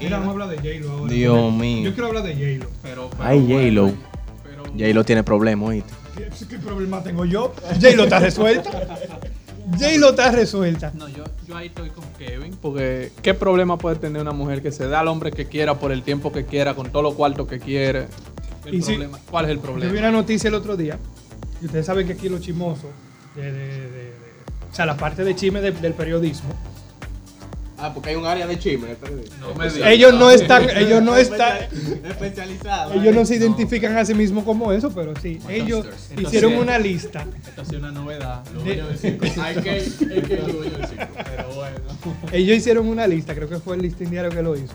Mira, vamos a hablar de J-Lo ahora. Dios mío. Yo quiero hablar de J-Lo. Pero, pero Ay, bueno, J-Lo. pero- J-Lo tiene problemas, ¿oíste? ¿Qué, qué problema tengo yo? J-Lo está resuelta. J-Lo está resuelta. No, yo, yo ahí estoy con Kevin, porque ¿qué problema puede tener una mujer que se da al hombre que quiera por el tiempo que quiera, con todo lo cuarto que quiere? El Y si- problema, ¿Cuál es el Yo vi problema? una noticia el otro día. Y ustedes saben que aquí los chismosos, de, de- de- de- o sea, la parte de chisme de- del periodismo, Ah, porque hay un área de chisme. No me digas. ellos no están, ellos no están, Especializado. ellos no se identifican a sí mismos como eso, pero sí, ellos Entonces, hicieron una lista. Esto ha sido una novedad. Los De- dueños del circo. Hay que, es que los dueños del circo. Pero bueno. Ellos hicieron una lista, creo que fue el listín diario que lo hizo.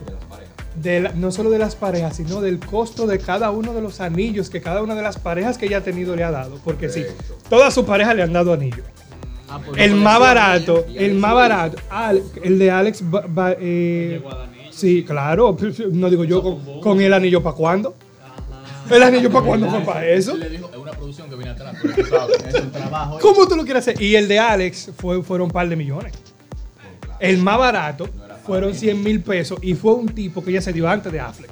De la- no solo de las parejas, sino del costo de cada uno de los anillos que cada una de las parejas que ella ha tenido le ha dado. Porque sí, todas sus parejas le han dado anillos. Ah, pues El más barato, el más barato, el de Alex, ba- ba- eh, sí, claro, no digo yo, con, con el anillo para cuándo. El anillo para cuándo fue para eso. Él le dijo, es una producción que viene atrás, pero tú sabes, es un trabajo. ¿Cómo tú lo quieres hacer? Y el de Alex fue, fueron un par de millones. El más barato fueron 100 mil pesos y fue un tipo que ya se dio antes de Affleck.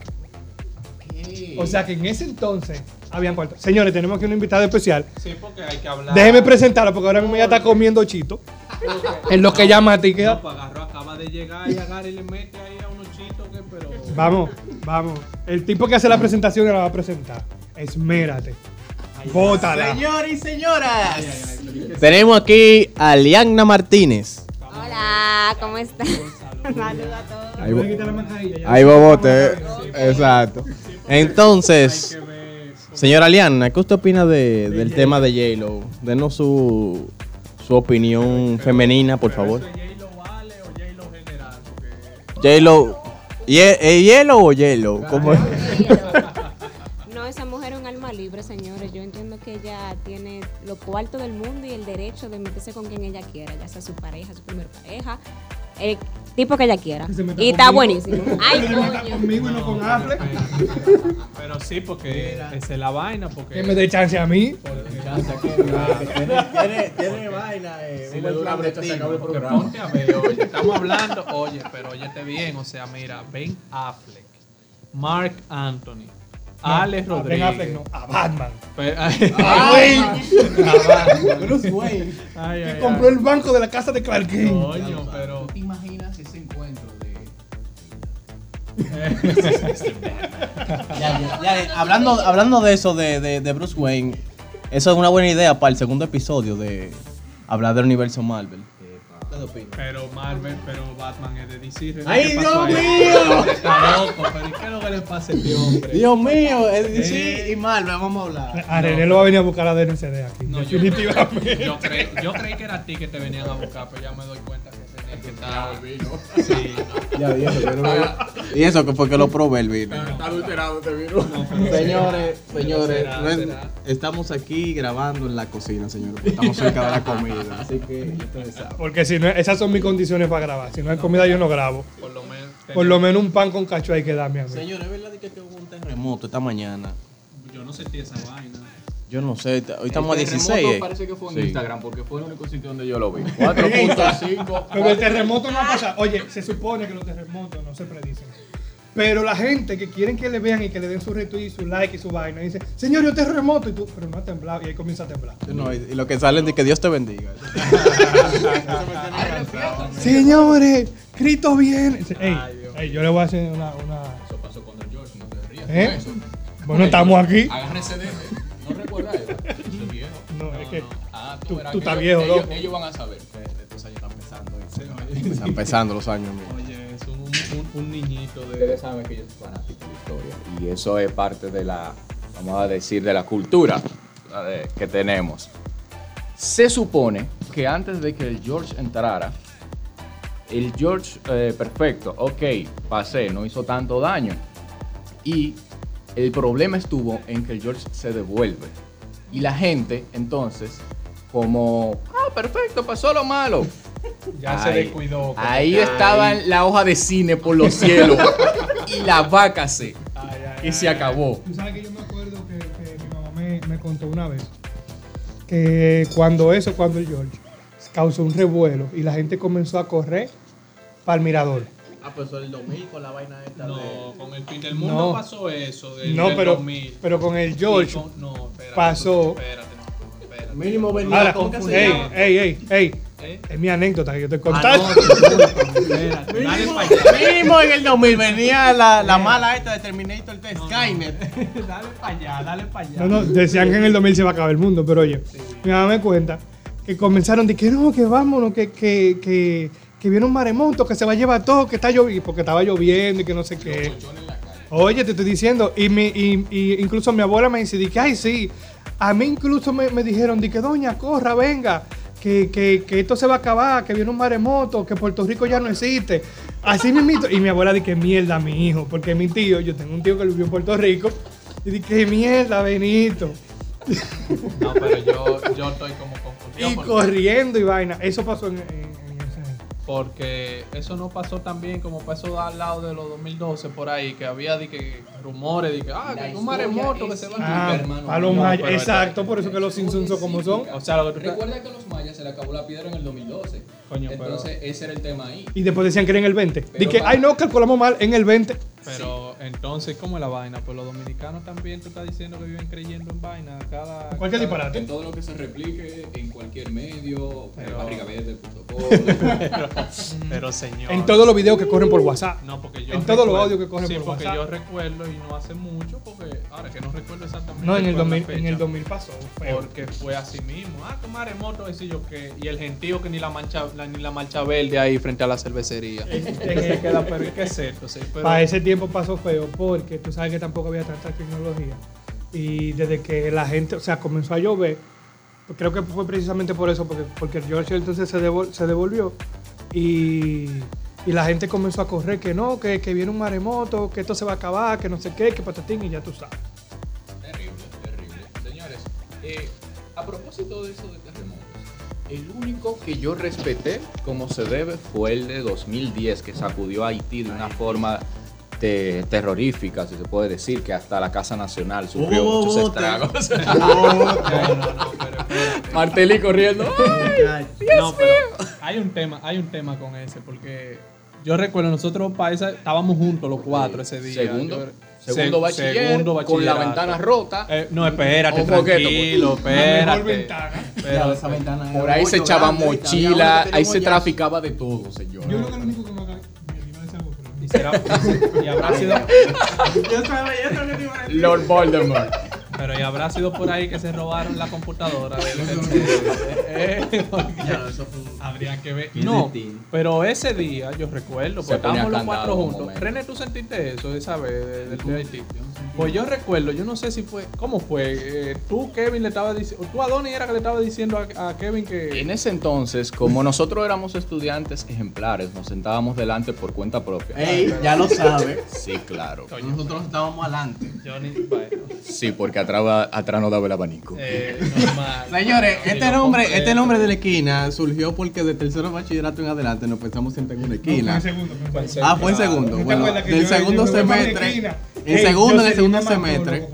O sea que en ese entonces habían cuarto. Señores, tenemos aquí un invitado especial. Sí, porque hay que hablar. Déjeme presentarlo porque ahora mismo ya está comiendo chito. En lo que llama a ti No, queda. agarró, acaba de llegar y agarra y le mete ahí a unos chitos que, pero. Vamos, vamos. El tipo que hace la presentación la va a presentar. Esmérate. Bótala. Señores y señoras. Tenemos aquí a Lianna Martínez. Hola, ¿cómo están? Saludos a todos. Ahí, ya. ahí bobote. Exacto. Entonces, Hay que ver. Señora Lianna, ¿qué usted opina de- del tema de J-Lo? Denos su, su opinión femenina, por favor. ¿Eso es J-Lo vale J-Lo. J-Lo. ¿Es J-Lo o J-Lo? ¿Cómo es? No, esa mujer es un alma libre, señores. Yo entiendo que ella tiene lo cuarto del mundo y el derecho de meterse con quien ella quiera, ya sea su pareja, su primer pareja, el tipo que ella quiera. Que Y está conmigo. buenísimo. Ay, Que se meta coño. conmigo y no con Affleck. Pero sí, porque esa es la vaina. Porque. Que me dé chance a mí. Tiene, vaina. eh, Si le da una brecha, se acaba el programa. ponte a ver, oye, estamos hablando, oye, pero óyete bien, o sea, mira, Ben Affleck, Mark Anthony, Alex A Ben Rodríguez. Affleck no, a Batman. Ay, Bruce Wayne. ay, Que ay, compró ay. el banco de la casa de Clark Kent. Coño, pero. Ya, ya, ya, hablando, hablando de eso de, de, de Bruce Wayne, eso es una buena idea para el segundo episodio de hablar del universo Marvel. Pero Marvel, pero Batman es de DC. ¿qué ¡Ay, Dios ahí? mío! Está loco, pero ¿y qué es lo que le pasa a este hombre? Dios mío, es DC y Marvel, vamos a hablar. A René lo va a venir a buscar a DNCD aquí. No, yo, yo, creí, yo creí que era a ti que te venían a buscar, pero ya me doy cuenta Sí. Ya, y eso, que no lo- y eso que fue que lo probé el vino. Está adulterado este virus. Señores, señores, será, no es- será. estamos aquí grabando en la cocina, señores. porque Estamos cerca de la comida, así que ustedes saben. Porque si no, esas son mis condiciones para grabar. Si no hay comida, yo no grabo. Por lo menos. Por lo menos un pan con cacho hay que darme a mí. Señores, ¿es verdad que hubo un terremoto esta mañana? Yo no sentí esa vaina. Yo no sé, hoy estamos a El 16. terremoto eh. parece que fue en Sí. Instagram, porque fue el único sitio donde yo lo vi. 4.5. Pero el terremoto no ha pasado. Oye, se supone que los terremotos no se predicen. Pero la gente que quieren que le vean y que le den su retweet y su like y su vaina, dice, señor, un terremoto. Y tú, pero no ha temblado. Y ahí comienza a temblar. No, y, y lo que salen de que Dios te bendiga. Señores, Cristo viene. Ey, yo le voy a hacer una. una- Eso pasó con el George, no te rías. ¿Eh? Bueno, estamos aquí. Agárrese de Ah, Tú- verás tú que estás ellos- viejo, ellos, loco. ellos van a saber. Estos años están empezando. Están empezando los años, mío. Oye, es un, un, un niñito de. Ustedes saben que yo soy fanático de historia y eso es parte de la, vamos a decir, de la cultura la de- que tenemos. Se supone que antes de que el George entrara, el George eh, perfecto, ok, pasé, no hizo tanto daño. Y el problema estuvo en que el George se devuelve. Y la gente, entonces, como, ah, perfecto, pasó lo malo. Ya se Ahí- descuidó. como Ahí que- estaba la hoja de cine por los cielos. y la vaca se. Ay, ay, Y se ay. acabó. Tú sabes que yo me acuerdo que, que mi mamá me, me contó una vez que cuando eso, cuando el George causó un revuelo y la gente comenzó a correr para el mirador. Ah, pues el 2000 con la vaina esta No, de... con el fin del mundo No. pasó eso. Del, No, del pero, 2000. pero con el George con- no, espérate, pasó. Espérate, no, espérate. Mínimo venía, Ahora, ¿cómo que se ey, ey, ey, ey. ¿Eh? Es mi anécdota que yo te Ah, contando. no, Mínimo, para allá. mínimo en el 2000 venía la, la mala esta de Terminator de Skynet. Dale para allá, dale para allá. No, no, decían que en el 2000 se va a acabar el mundo, pero oye, mi mamá me cuenta que comenzaron de que no, que vámonos, que, que, que, que viene un maremoto, que se va a llevar todo, que está lloviendo, porque estaba lloviendo y que no sé qué. Oye, te estoy diciendo, y, mi, y, y incluso mi abuela me dice, de que, ay, sí, a mí incluso me, me dijeron, de que doña, corra, venga, que, que, que esto se va a acabar, que viene un maremoto, que Puerto Rico ya no existe. Así mismito, y mi abuela dice, que mierda, mi hijo, porque mi tío, yo tengo un tío que vivió en Puerto Rico, y dije, que mierda, Benito. No, pero yo, yo estoy como confundido. Y porque- corriendo y vaina. Eso pasó en, en-. Porque eso no pasó tan bien como pasó al lado de los 2012 por ahí, que había de que rumores de que, ah, que un maremoto que se va a... Ah, hermano. a los No, mayas. Exacto, por eso que los Simpsons son como son. O sea, lo que tú Recuerda que a los mayas se le acabó la piedra en el 2012. Coño, pero- Entonces, ese era el tema ahí. Y después decían que era en el 20. Pero Dije, para- ay, no, calculamos mal, en el 20. Pero entonces, ¿cómo es la vaina? Pues los dominicanos también, tú estás diciendo que viven creyendo en vaina. Cada. Cualquier cada- disparate. En todo lo que se replique en cualquier medio, Pero- barrigaverde.com. Pero, pero señor. En todos los videos que corren por WhatsApp. No, porque yo en todos los recuerdo- audios que corren sí, por porque WhatsApp. yo recuerdo y no hace mucho, porque ahora que no recuerdo exactamente. No, en el, cuál 2000, es la en el fecha, 2000 pasó. feo. Porque fue así mismo. Ah, que maremoto, ese yo qué. Y el gentío que ni la mancha, la- ni la mancha verde ahí frente a la cervecería. Se queda, pero ¿y qué es esto? Sí, pero- Para ese tiempo pasó feo porque tú sabes que tampoco había tanta tecnología. Y desde que la gente, o sea, comenzó a llover, pues creo que fue precisamente por eso, porque, porque el George entonces se, devol- se devolvió y, y la gente comenzó a correr que no, que, que viene un maremoto, que esto se va a acabar, que no sé qué, que patatín y ya tú sabes. Terrible, terrible. Señores, eh, a propósito de eso de terremotos, el único que yo respeté como se debe fue el de 2010, que sacudió a Haití de una forma te- terrorífica, si se puede decir, que hasta la Casa Nacional sufrió muchos bote. estragos. No, no, no, pero espérate. Martelí corriendo. No, pero hay un tema, hay un tema con ese, porque yo recuerdo, nosotros para esa, estábamos juntos los cuatro ese día. Segundo, Yo- segundo, seg- bachiller, segundo con la ventana rota. Eh, no, espérate, tranquilo, espérate. ventana. Pero, esa ventana Por ahí se echaban mochila, ahí se ya- traficaba de todo, señor. Yo creo que lo único que me y, será- y habrá sido, Yo sabía, yo sabía que iba a decir. Lord Voldemort. Pero y habrá sido por ahí que se robaron la computadora eh, porque Ya, eso fue un- Habría que ver. No, pero ese día yo recuerdo, Se porque estábamos los cuatro un juntos. René, ¿tú sentiste eso esa vez de- del de Haití? Pues yo recuerdo, yo no sé si fue, ¿cómo fue? Eh, tú, Kevin, le estaba diciendo, tú, Adonis, era que le estaba diciendo a, a Kevin que... En ese entonces, como nosotros éramos estudiantes ejemplares, nos sentábamos delante por cuenta propia. Ey, ya lo sabe. Sí, claro. Nosotros estábamos adelante. Johnny, bueno, Sí, porque atrás, no daba el abanico. eh, normal. Señores, este nombre, este nombre de la esquina surgió porque de tercero bachillerato en adelante nos pensamos sentar en una No, fue esquina. en segundo, fue en segundo. Ah, fue en segundo. ¿No te Bueno, del segundo semestre. esquina? En segundo, en el segundo semestre.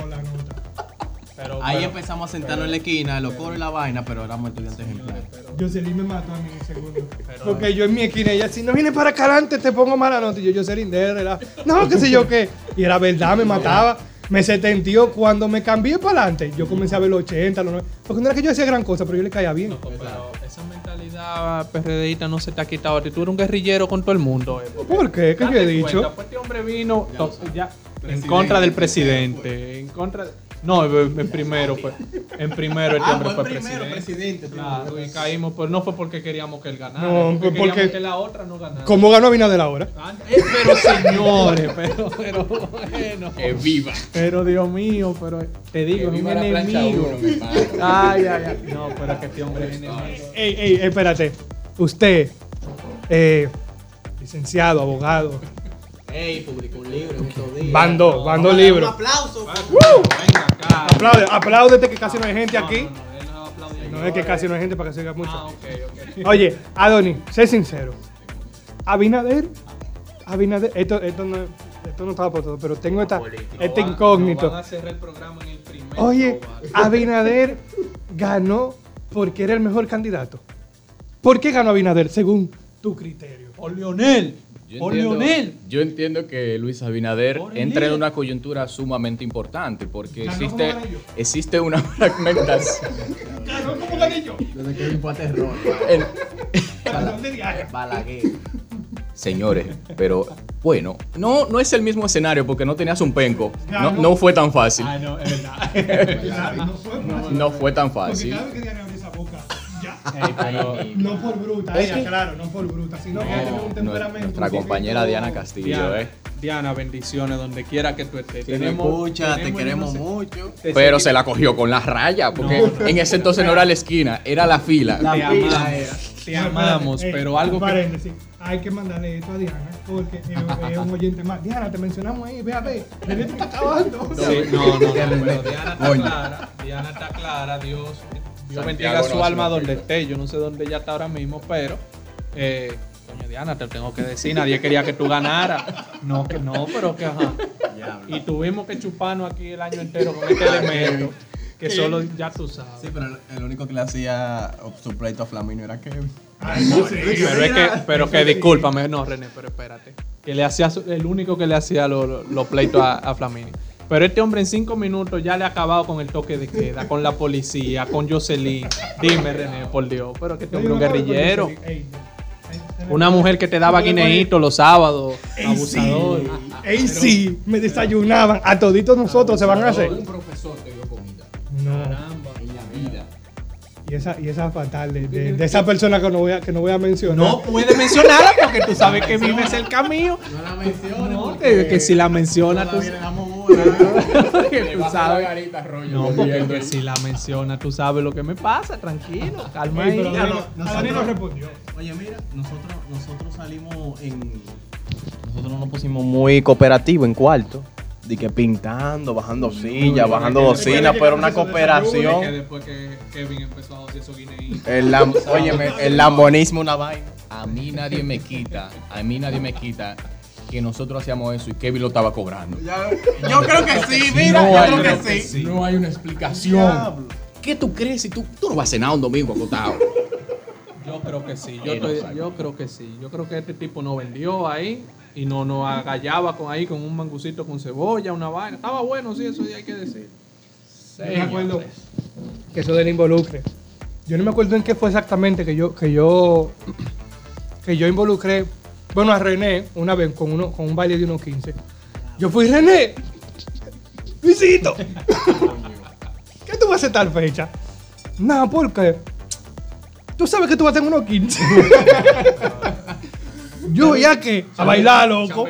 Pero, Ahí pero- empezamos a sentarnos en la esquina, los coros y la vaina, pero éramos estudiantes ejemplares. Jocelyn me mató a mí en un segundo. Pero- Porque yo en mi esquina, ella, si no vienes para acá adelante, te pongo mala nota. Y yo, Jocelyn, de verdad. No, qué sé yo qué. Y era verdad, me mataba. Me setentió. Cuando me cambié para adelante, yo comencé a ver los 80, los 90. Porque no era que yo hacía gran cosa, pero yo le caía bien. Pero esa mentalidad PRDista no se te ha quitado. Tú eres un guerrillero con todo el mundo. eh, ¿Por qué? ¿Qué yo he dicho? cuenta, pues este hombre vino to- ya, en contra del presidente, en contra de- no, en primero fue, en primero este Ah, hombre fue primero presidente. presidente. Claro, y caímos, pero no fue porque queríamos que él ganara, No, porque queríamos porque- que la otra no ganara. ¿Cómo ganó Abinader ahora? Ah, eh, pero señores, pero, pero bueno. ¡Que viva! Pero Dios mío, pero te digo, ¡Que es un la enemigo. uno! Ay, ay, ay. No, pero es que este hombre es enemigo. Ey, ey, espérate. Usted, eh, licenciado, abogado, Ey, publicó un libro en estos días. van dos, van dos Vamos a darle libros. Un aplauso. Venga acá. Aplaude, apláudete que casi no hay gente No, aquí. no, no, él no aplaude. No es que casi no hay gente para que se oiga mucho. Ah, ok, ok. Oye, Adoni, sé sincero. Abinader, Abinader, esto, esto, no, esto no estaba por todo, pero tengo esta, este incógnito. Van a cerrar el programa en el primer Oye, global. Abinader ganó porque era el mejor candidato. ¿Por qué ganó Abinader según tu criterio? Por Lionel. Yo Por entiendo- Leonel. Yo entiendo que Luis Abinader entra en una coyuntura sumamente importante porque Ganó existe, existe una fragmentación. Ganó como ganillo. Desde que. Balaguer. Señores, pero bueno, no, no es el mismo escenario porque no tenías un penco. No, no fue tan fácil. Ah, no, es verdad. No fue tan fácil. Pero- No por bruta, ella, que- claro, no por bruta, sino que tiene un temperamento. nuestra compañera Diana Castillo, Diana, eh. Diana, bendiciones donde quiera que tú estés. Si me escucha, te queremos mucho. te Pero se la cogió con la raya, porque No. en ese entonces no era la esquina, era la fila. La Te pila amamos, era. te No, amamos, pero algo que... Hay que mandarle esto a Diana, porque es, un oyente más. Diana, te mencionamos ahí, ve a ver. Te está acabando. Sí, no, no, no, pero Diana está clara, Diana está clara, Dios, Dios bendiga su alma donde esté, yo no sé dónde ella está ahora mismo, pero, eh, coño Diana, te tengo que decir, nadie quería que tú ganaras, no, que no, pero que ajá, y tuvimos que chuparnos aquí el año entero con este elemento, que solo ya tú sabes. Sí, pero el, el único que le hacía su pleito a Flamino era Kevin. Ay, no sé. Pero es que, pero que discúlpame, no, René, pero espérate. Que le hacía su- el único que le hacía los pleitos a, a Flamini. Pero este hombre en cinco minutos ya le ha acabado con el toque de queda, con la policía, con Jocelyn. Dime, René, por Dios. Pero que este hombre es un guerrillero. Una mujer que te daba guineíto los sábados. ey, Abusador. sí. Ey, sí, me desayunaban. A toditos nosotros se van a hacer. profesor te dio comida. No. En la vida. Y esa, y esa fatal de, de- de esa persona que no voy a, que no voy a mencionar. No puede mencionarla porque tú sabes que vive cerca mío. No la menciones. No, que, que si la menciona, tú, que tú sabes. garita, rollo. No, porque que si la menciona, tú sabes lo que me pasa, tranquilo, calma ahí. pero no, nosotros- respondió. Oye, mira, nosotros, nosotros salimos en. Nosotros nos pusimos muy cooperativos en cuarto. De que pintando, bajando sillas, bajando bocinas, pero una Que cooperación. después que Kevin empezó a hacer esos guineitos. El, lam, óyeme, el lambonismo una vaina. A mí nadie me quita, a mí nadie me quita que nosotros hacíamos eso y Kevin lo estaba cobrando. Yo creo que sí, mira, No, yo creo que creo que sí. sí. No hay una explicación. ¿Qué tú crees si tú, tú no vas a cenar un domingo acotado? Yo creo que sí, yo, no estoy- sabe. yo creo que sí. Yo creo que este tipo nos vendió ahí y no nos agallaba con ahí con un mangucito con cebolla, una vaina. Estaba bueno, sí, eso sí hay que decir. Yo me acuerdo que eso del involucre. Yo no me acuerdo en qué fue exactamente que yo, que yo, que yo involucré, bueno, a René una vez con, uno, con un baile de unos 15. Yo fui René, Luisito. ¿Qué tú vas a hacer tal fecha? No, porque tú sabes que tú vas a tener unos 15. yo voy a que a bailar, loco.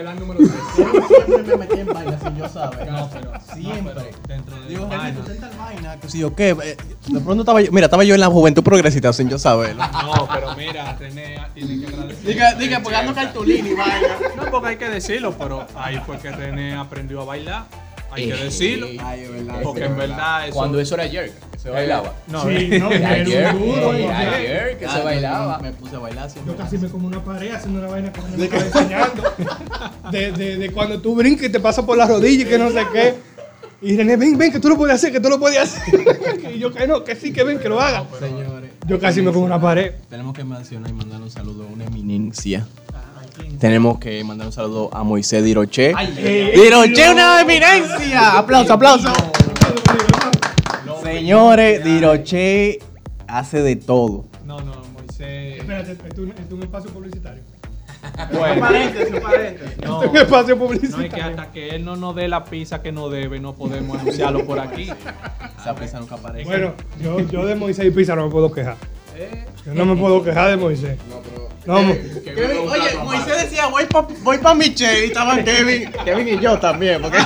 Siempre me metí en vaina sin yo saber. No, pero siempre. Dentro de Digo, vaina. tú vaina. Que si yo qué. eh, De pronto estaba yo. Mira, estaba yo en la juventud progresista sin yo saberlo. No, pero mira, René tiene que agradecer. Diga, diga, pegando cartulina y vaina. No, porque hay que decirlo, pero ahí fue que René aprendió a bailar. Hay que Eh, decirlo. Ay, es verdad. Porque en verdad eso. Cuando eso era que se bailaba. No, Sí, no, ayer, duro, ayer que Ah, se yo bailaba. Me puse a bailar siempre. Yo casi me como una pared haciendo una vaina que no me estaba enseñando. De, de, de cuando tú brincas y te pasas por la rodilla y que no sé qué. Y René, ven, ven, que tú lo puedes hacer, que tú lo puedes hacer. y yo que no, que sí, que ven, que lo haga. Señores. Yo casi me como una pared. Tenemos que mencionar y mandar un saludo a una eminencia. Tenemos que mandar un saludo a Moisés Diroche. ¡Diroche, una eminencia! ¡Aplauso, aplauso! Señores, Diroche hace de todo. no, no, Moisés. Espérate, esto es un, esto es un espacio publicitario. Bueno, paréntesis, paréntesis. no, Esto es un espacio no, es que publicitario. hasta que él no nos dé la pizza que nos debe, no podemos anunciarlo por aquí. Esa pizza nunca aparece. Bueno, yo, yo de Moisés y Pizarro no me puedo quejar. Yo no me puedo quejar de Moisés. No, mo- Kevin, oye, Moisés decía, voy pa, voy pa Michelle y estaban Kevin, Kevin y yo también, porque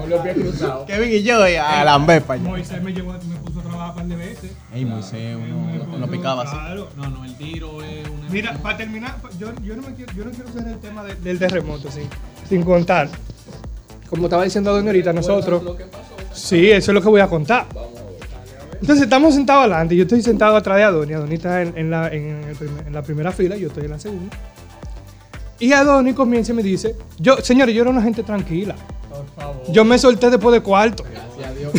Con los pies cruzados. Kevin y yo y a Lambert pa' allá. Moisés me, llevó, me puso a trabajar un par de veces. Ey, Moisés, Me uno, picaba así. Claro. No, no, el tiro es una. Mira, para terminar, yo, yo, no me quiero, yo no quiero hacer el tema de- del terremoto sin, sin contar. Como estaba diciendo Doña ahorita, nosotros. Sí, eso es lo que voy a contar. Entonces estamos sentados adelante, yo estoy sentado atrás de Adoni, Adoni está en, en la, en, el primer- en la primera fila, yo estoy en la segunda. Y Adoni comienza y me dice, yo, señores, yo era una gente tranquila. Por favor. Yo me solté después de cuarto. Gracias a Dios.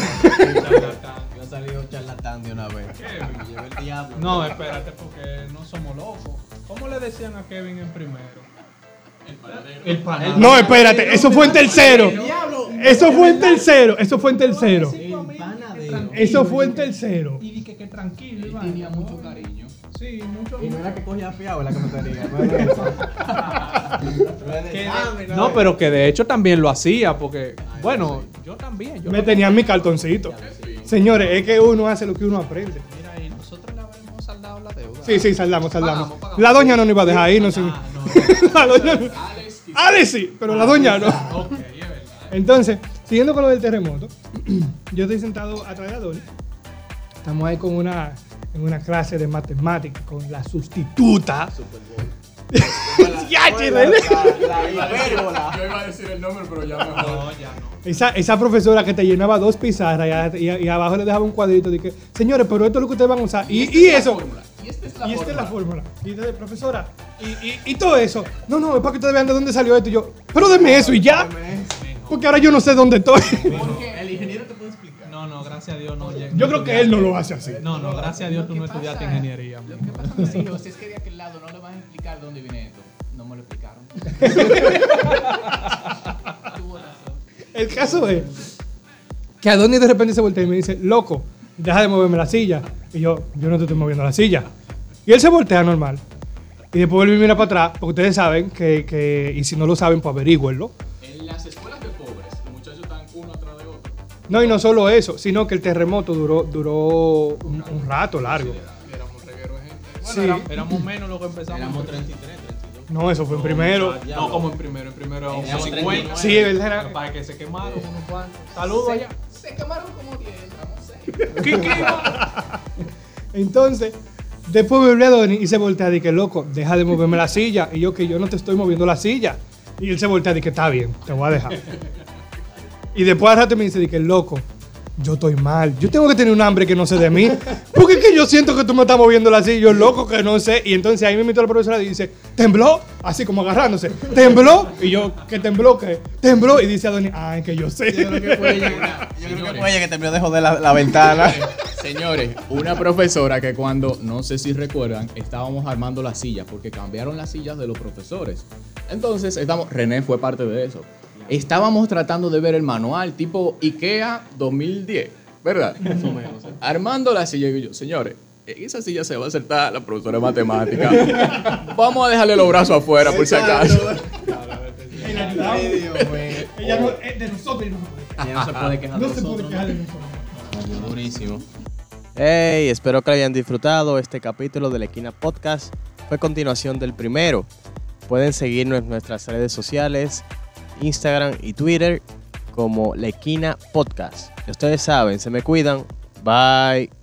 Yo he salido charlatán de una vez. Me llevé el diablo. No, espérate, porque no somos locos. ¿Cómo le decían a Kevin en primero? El panadero. No, espérate, eso fue en tercero. Eso fue en tercero, eso fue en tercero. Eso fue en tercero. Y dije que tranquilo, Iván. Tenía mucho cariño. Sí, mucho. Y no era que cogía fiado la cafetería. no era eso. No no no, era- pero que de hecho también lo hacía, porque, bueno, yo también. Yo Me tenían mi cartoncito. Señores, es que uno hace lo que uno aprende. Mira, y nosotros le habíamos saldado la deuda. Sí, sí, saldamos, saldamos. Pagamos, pagamos. La doña no nos iba a dejar ahí, no sé. Ah, no. La doña no. Alex sí, pero la doña no. Ok, es verdad. Entonces, siguiendo con lo del terremoto, yo estoy sentado atrás de Adonis. Estamos ahí con una, en una clase de matemáticas con la sustituta. Ya, La- chile. la hipérbola. Yo iba a decir el nombre, pero ya mejor. No, ya no. Esa, esa profesora que te llenaba dos pizarras y, abajo le dejaba un cuadrito de que, señores, pero esto es lo que ustedes van a usar. Y, y eso. Y esta es la Y esta es la fórmula. fórmula. Y entonces, profesora, y, y, y todo eso. No, no, es para que ustedes vean de dónde salió esto. Y yo, pero deme eso y ya. Porque ahora yo no sé dónde estoy. El ingeniero te puede explicar. No, no, gracias a Dios no llega. Yo creo que él no lo hace así. No, no, gracias a Dios tú no estudiaste ingeniería. Lo que pasa, mis hijos, es que de aquel lado no le van a explicar de dónde viene esto. No me lo explicaron. Tuvo razón. El caso es que Adonis de repente se voltea y me dice, loco, deja de moverme la silla. Y yo, yo no te estoy moviendo la silla. Y él se voltea normal. Y después vuelve y mira para atrás, porque ustedes saben que, que- y si no lo saben, pues averígüenlo. No, y no solo eso, sino que el terremoto duró, duró un, un rato largo. Éramos un reguero de gente. Bueno, Sí. éramos, éramos menos lo que empezamos. Éramos 33, 32. No, eso fue en primero. ya, No, no. como en primero, en primero Éramos 50. 39. Sí, es verdad. Para que se quemaron unos cuantos. Saludos allá. Se quemaron como 10, entramos 6. ¿Qué? Entonces, después vuelve Adonis y se voltea y que loco, deja de moverme la silla. Y yo que yo no te estoy moviendo la silla. Y él se voltea y que está bien, te voy a dejar. Y después al rato me dice, di que loco, yo estoy mal. Yo tengo que tener un hambre que no sé de mí. Porque es que yo siento que tú me estás moviendo la silla. Yo loco que no sé. Y entonces ahí me invitó la profesora y dice, ¿tembló? Así como agarrándose. ¿Tembló? Y yo, ¿qué tembló? ¿Qué? ¿Tembló? Y dice Adonis, ay, que yo sé. Yo creo que fue ella, yo creo que fue ella que terminó de joder la, la ventana. Señores, una profesora que cuando, no sé si recuerdan, estábamos armando las sillas porque cambiaron las sillas de los profesores. Entonces, estamos, René fue parte de eso. Estábamos tratando de ver el manual tipo IKEA 2010, ¿verdad? Más o menos. Armando la silla y yo, señores, en esa silla se va a acertar la profesora de matemática. Vamos a dejarle los brazos afuera por si acaso. Ella no, es de nosotros y no. Ella no se puede quejar de No se puede nosotros. quejar de ¿no? nosotros. Durísimo. Hey, espero que hayan disfrutado este capítulo de la Equina Podcast. Fue continuación del primero. Pueden seguirnos en nuestras redes sociales, Instagram y Twitter como La Equina Podcast. Ustedes saben, se me cuidan. Bye.